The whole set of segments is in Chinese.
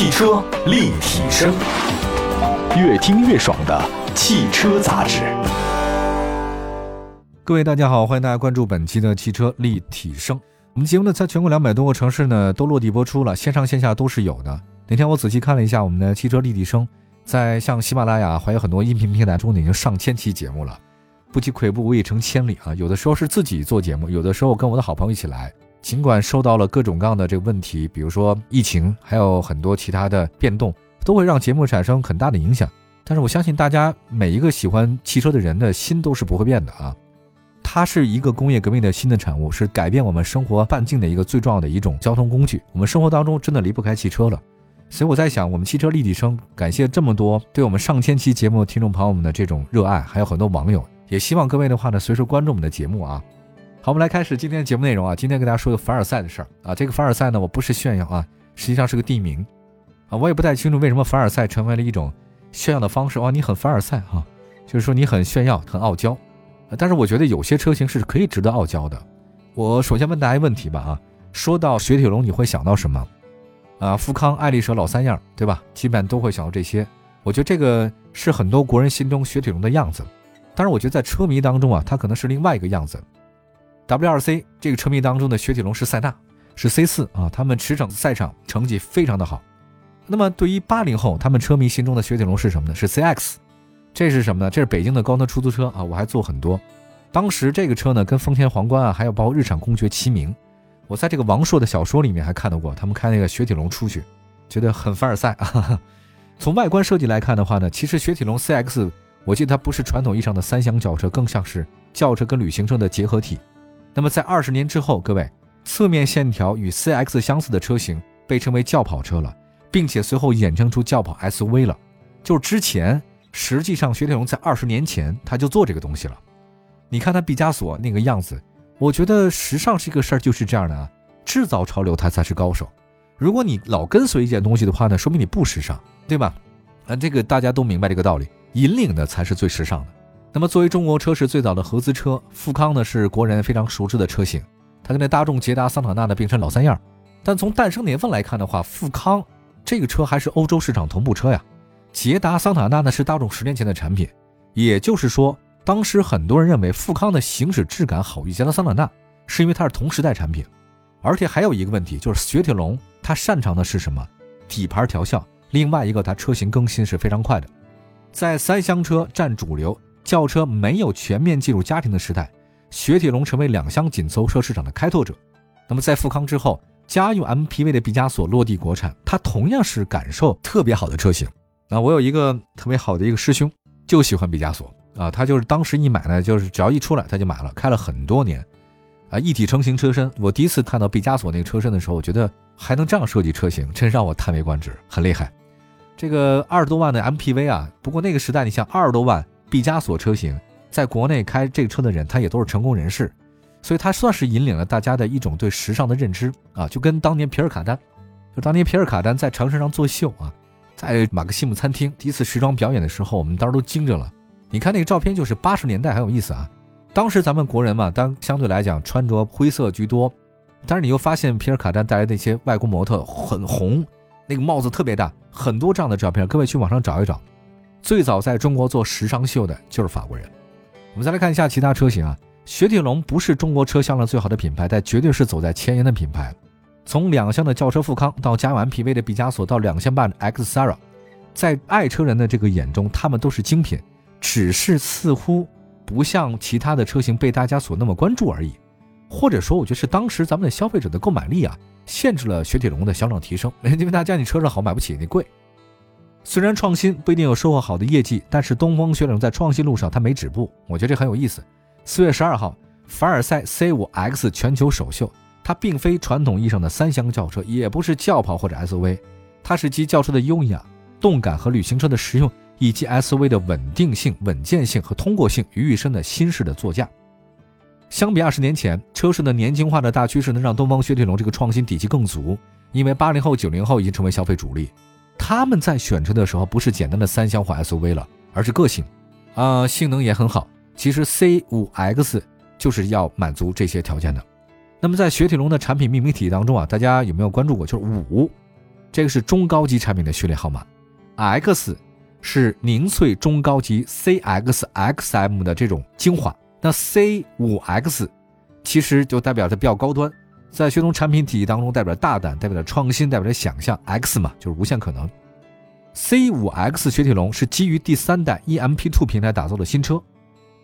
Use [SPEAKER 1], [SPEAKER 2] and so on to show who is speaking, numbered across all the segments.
[SPEAKER 1] 汽车立体声，越听越爽的汽车杂志。
[SPEAKER 2] 各位大家好，欢迎大家关注本期的汽车立体声。我们节目呢，在全国两百多个城市呢都落地播出了，线上线下都是有的。那天我仔细看了一下，我们的汽车立体声在像喜马拉雅还有很多音频平台中呢已经上千期节目了。不积跬步，无以成千里啊！有的时候是自己做节目，有的时候跟我的好朋友一起来。尽管受到了各种各样的这个问题，比如说疫情，还有很多其他的变动，都会让节目产生很大的影响。但是我相信大家每一个喜欢汽车的人的心都是不会变的啊！它是一个工业革命的新的产物，是改变我们生活半径的一个最重要的一种交通工具。我们生活当中真的离不开汽车了。所以我在想，我们汽车立体声感谢这么多对我们上千期节目听众朋友们的这种热爱，还有很多网友。也希望各位的话呢，随时关注我们的节目啊。好，我们来开始今天的节目内容啊。今天跟大家说个凡尔赛的事儿啊。这个凡尔赛呢，我不是炫耀啊，实际上是个地名啊。我也不太清楚为什么凡尔赛成为了一种炫耀的方式哇。你很凡尔赛啊，就是说你很炫耀、很傲娇。但是我觉得有些车型是可以值得傲娇的。我首先问大家一个问题吧啊。说到雪铁龙，你会想到什么啊？富康、爱丽舍老三样，对吧？基本都会想到这些。我觉得这个是很多国人心中雪铁龙的样子。当然，我觉得在车迷当中啊，它可能是另外一个样子。WRC 这个车迷当中的雪铁龙是塞纳，是 C 四啊，他们驰骋赛场成绩非常的好。那么对于八零后，他们车迷心中的雪铁龙是什么呢？是 CX，这是什么呢？这是北京的高端出租车啊，我还坐很多。当时这个车呢，跟丰田皇冠啊，还有包括日产公爵齐名。我在这个王朔的小说里面还看到过，他们开那个雪铁龙出去，觉得很凡尔赛啊。从外观设计来看的话呢，其实雪铁龙 CX。我记得它不是传统意义上的三厢轿车，更像是轿车跟旅行车的结合体。那么在二十年之后，各位，侧面线条与 CX 相似的车型被称为轿跑车了，并且随后衍生出轿跑 SUV 了。就是之前，实际上雪铁龙在二十年前他就做这个东西了。你看它毕加索那个样子，我觉得时尚是一个事儿，就是这样的啊，制造潮流他才是高手。如果你老跟随一件东西的话呢，说明你不时尚，对吧？啊，这个大家都明白这个道理。引领的才是最时尚的。那么，作为中国车市最早的合资车，富康呢是国人非常熟知的车型。它跟那大众捷达、桑塔纳呢并称老三样。但从诞生年份来看的话，富康这个车还是欧洲市场同步车呀。捷达、桑塔纳呢是大众十年前的产品。也就是说，当时很多人认为富康的行驶质感好于捷达、桑塔纳，是因为它是同时代产品。而且还有一个问题，就是雪铁龙它擅长的是什么？底盘调校。另外一个，它车型更新是非常快的。在三厢车占主流、轿车没有全面进入家庭的时代，雪铁龙成为两厢紧凑车市场的开拓者。那么在富康之后，家用 MPV 的毕加索落地国产，它同样是感受特别好的车型。那我有一个特别好的一个师兄，就喜欢毕加索啊，他就是当时一买呢，就是只要一出来他就买了，开了很多年，啊，一体成型车身。我第一次看到毕加索那个车身的时候，我觉得还能这样设计车型，真让我叹为观止，很厉害。这个二十多万的 MPV 啊，不过那个时代，你像二十多万毕加索车型，在国内开这个车的人，他也都是成功人士，所以他算是引领了大家的一种对时尚的认知啊，就跟当年皮尔卡丹，就当年皮尔卡丹在城市上作秀啊，在马克西姆餐厅第一次时装表演的时候，我们当时都惊着了。你看那个照片，就是八十年代很有意思啊。当时咱们国人嘛，当相对来讲穿着灰色居多，但是你又发现皮尔卡丹带来那些外国模特很红。那个帽子特别大，很多这样的照片，各位去网上找一找。最早在中国做时尚秀的就是法国人。我们再来看一下其他车型啊，雪铁龙不是中国车销量最好的品牌，但绝对是走在前沿的品牌。从两厢的轿车富康到家用 MPV 的毕加索，到两厢版的 X s a r a 在爱车人的这个眼中，他们都是精品，只是似乎不像其他的车型被大家所那么关注而已。或者说，我觉得是当时咱们的消费者的购买力啊。限制了雪铁龙的销量提升，因为大家你车上好买不起，你贵。虽然创新不一定有收获好的业绩，但是东风雪铁龙在创新路上它没止步，我觉得这很有意思。四月十二号，凡尔赛 C5X 全球首秀，它并非传统意义上的三厢轿车，也不是轿跑或者 SUV，它是集轿车的优雅、动感和旅行车的实用，以及 SUV 的稳定性、稳健性和通过性于一身的新式的座驾。相比二十年前，车市的年轻化的大趋势能让东风雪铁龙这个创新底气更足。因为八零后、九零后已经成为消费主力，他们在选车的时候不是简单的三厢或 SUV 了，而是个性，啊，性能也很好。其实 C5X 就是要满足这些条件的。那么在雪铁龙的产品命名体系当中啊，大家有没有关注过？就是五，这个是中高级产品的序列号码，X 是凝萃中高级 CXXM 的这种精华，那 C5X 其实就代表着比较高端，在雪铁龙产品体系当中代表大胆，代表着创新，代表着想象，X 嘛就是无限可能。C5X 雪铁龙是基于第三代 EMP2 平台打造的新车，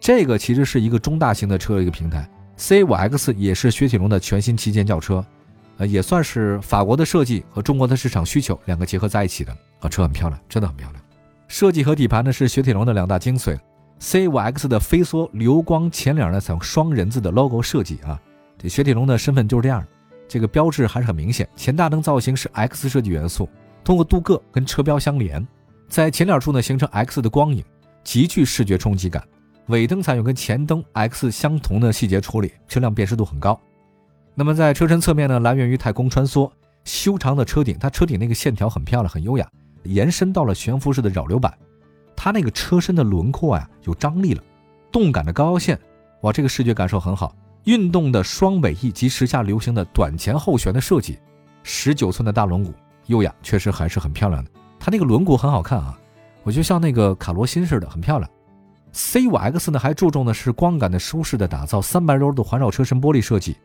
[SPEAKER 2] 这个其实是一个中大型的车的一个平台。C5X 也是雪铁龙的全新旗舰轿车。呃，也算是法国的设计和中国的市场需求两个结合在一起的啊，车很漂亮，真的很漂亮。设计和底盘呢是雪铁龙的两大精髓。C5X 的飞梭流光前脸呢采用双人字的 logo 设计啊，这雪铁龙的身份就是这样，这个标志还是很明显。前大灯造型是 X 设计元素，通过镀铬跟车标相连，在前脸处呢形成 X 的光影，极具视觉冲击感。尾灯采用跟前灯 X 相同的细节处理，车辆辨识度很高。那么在车身侧面呢，来源于太空穿梭修长的车顶，它车顶那个线条很漂亮，很优雅，延伸到了悬浮式的扰流板。它那个车身的轮廓呀有张力了，动感的高腰线，哇，这个视觉感受很好。运动的双尾翼及时下流行的短前后悬的设计，十九寸的大轮毂，优雅，确实还是很漂亮的。它那个轮毂很好看啊，我觉得像那个卡罗欣似的，很漂亮。C5X 呢还注重的是光感的舒适的打造，三百多的环绕车身玻璃设计。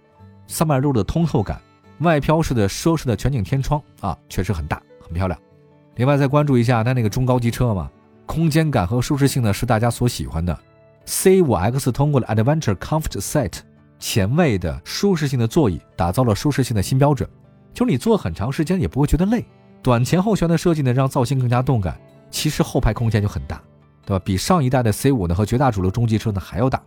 [SPEAKER 2] 三百六十的通透感，外飘式的奢侈的全景天窗啊，确实很大，很漂亮。另外再关注一下它那个中高级车嘛，空间感和舒适性呢是大家所喜欢的。C5X 通过了 Adventure Comfort Set 前卫的舒适性的座椅，打造了舒适性的新标准，就是你坐很长时间也不会觉得累。短前后悬的设计呢，让造型更加动感。其实后排空间就很大，对吧？比上一代的 C5 呢和绝大主流中级车呢还要大。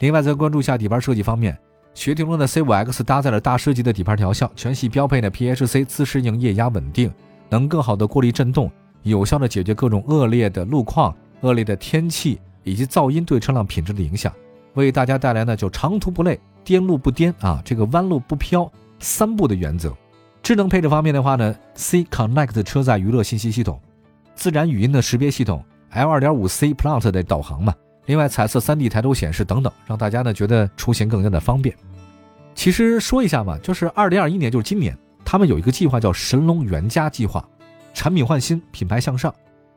[SPEAKER 2] 另外再关注一下底盘设计方面。雪铁龙的 C5X 搭载了大师级的底盘调校，全系标配的 PHC 自适应液压稳定，能更好的过滤震动，有效的解决各种恶劣的路况、恶劣的天气以及噪音对车辆品质的影响，为大家带来呢就长途不累、颠路不颠啊，这个弯路不飘三步的原则。智能配置方面的话呢，C Connect 车载娱乐信息系统，自然语音的识别系统，L2.5C Plus 的导航嘛。另外，彩色 3D 抬头显示等等，让大家呢觉得出行更加的方便。其实说一下吧，就是2021年，就是今年，他们有一个计划叫“神龙元家计划”，产品换新，品牌向上，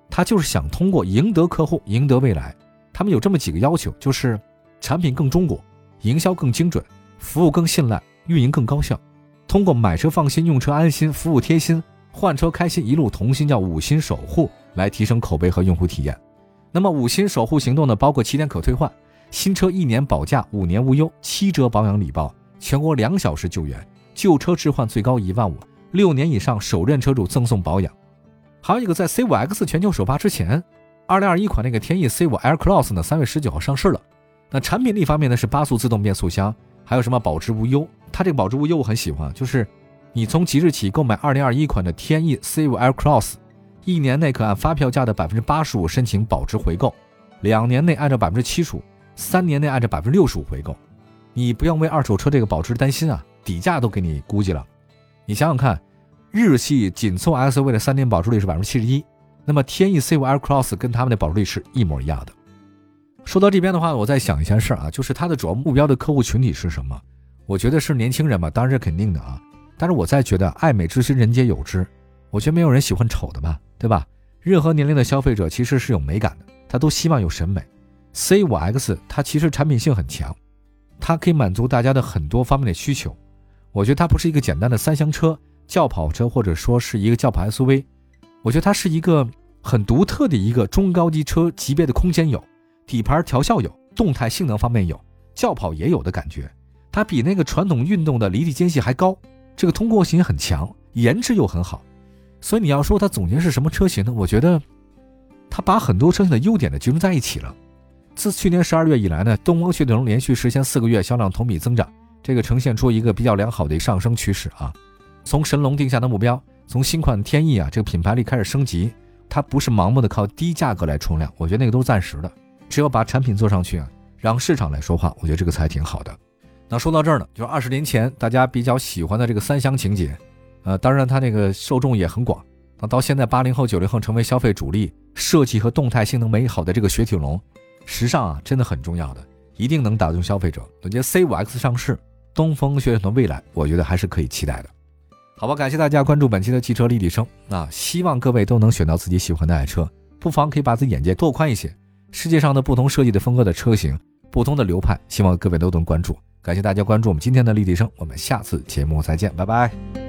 [SPEAKER 2] 他就是想通过赢得客户，赢得未来。他们有这么几个要求，就是产品更中国，营销更精准，服务更信赖，运营更高效。通过买车放心，用车安心，服务贴心，换车开心，一路同心，叫五星守护，来提升口碑和用户体验。那么五星守护行动呢，包括七天可退换，新车一年保价，五年无忧，七折保养礼包，全国两小时救援，旧车置换最高一万五，六年以上首任车主赠送保养。还有一个，在 C5X 全球首发之前，二零二一款那个天翼 C5 Air Cross 呢，三月十九号上市了。那产品力方面呢，是八速自动变速箱，还有什么保值无忧？它这个保值无忧我很喜欢，就是你从即日起购买二零二一款的天翼 C5 Air Cross。一年内可按发票价的百分之八十五申请保值回购，两年内按照百分之七十五，三年内按照百分之六十五回购。你不用为二手车这个保值担心啊，底价都给你估计了。你想想看，日系紧凑 SUV 的三年保值率是百分之七十一，那么天翼 C5 Air Cross 跟他们的保值率是一模一样的。说到这边的话，我再想一件事啊，就是它的主要目标的客户群体是什么？我觉得是年轻人嘛，当然是肯定的啊。但是我再觉得爱美之心人皆有之，我觉得没有人喜欢丑的吧。对吧？任何年龄的消费者其实是有美感的，他都希望有审美。C5X 它其实产品性很强，它可以满足大家的很多方面的需求。我觉得它不是一个简单的三厢车、轿跑车，或者说是一个轿跑 SUV。我觉得它是一个很独特的一个中高级车级别的空间有，底盘调校有，动态性能方面有，轿跑也有的感觉。它比那个传统运动的离地间隙还高，这个通过性很强，颜值又很好。所以你要说它总结是什么车型呢？我觉得，它把很多车型的优点呢集中在一起了。自去年十二月以来呢，东风雪铁龙连续实现四个月销量同比增长，这个呈现出一个比较良好的上升趋势啊。从神龙定下的目标，从新款天翼啊这个品牌力开始升级，它不是盲目的靠低价格来冲量，我觉得那个都是暂时的。只有把产品做上去啊，让市场来说话，我觉得这个才挺好的。那说到这儿呢，就是二十年前大家比较喜欢的这个三厢情节。呃，当然，它那个受众也很广。那到现在，八零后、九零后成为消费主力，设计和动态性能美好的这个雪铁龙，时尚啊，真的很重要的，一定能打动消费者。我觉得 C5X 上市，东风雪铁龙未来，我觉得还是可以期待的。好吧，感谢大家关注本期的汽车立体声啊！希望各位都能选到自己喜欢的爱车，不妨可以把自己眼界拓宽一些。世界上的不同设计的风格的车型，不同的流派，希望各位都能关注。感谢大家关注我们今天的立体声，我们下次节目再见，拜拜。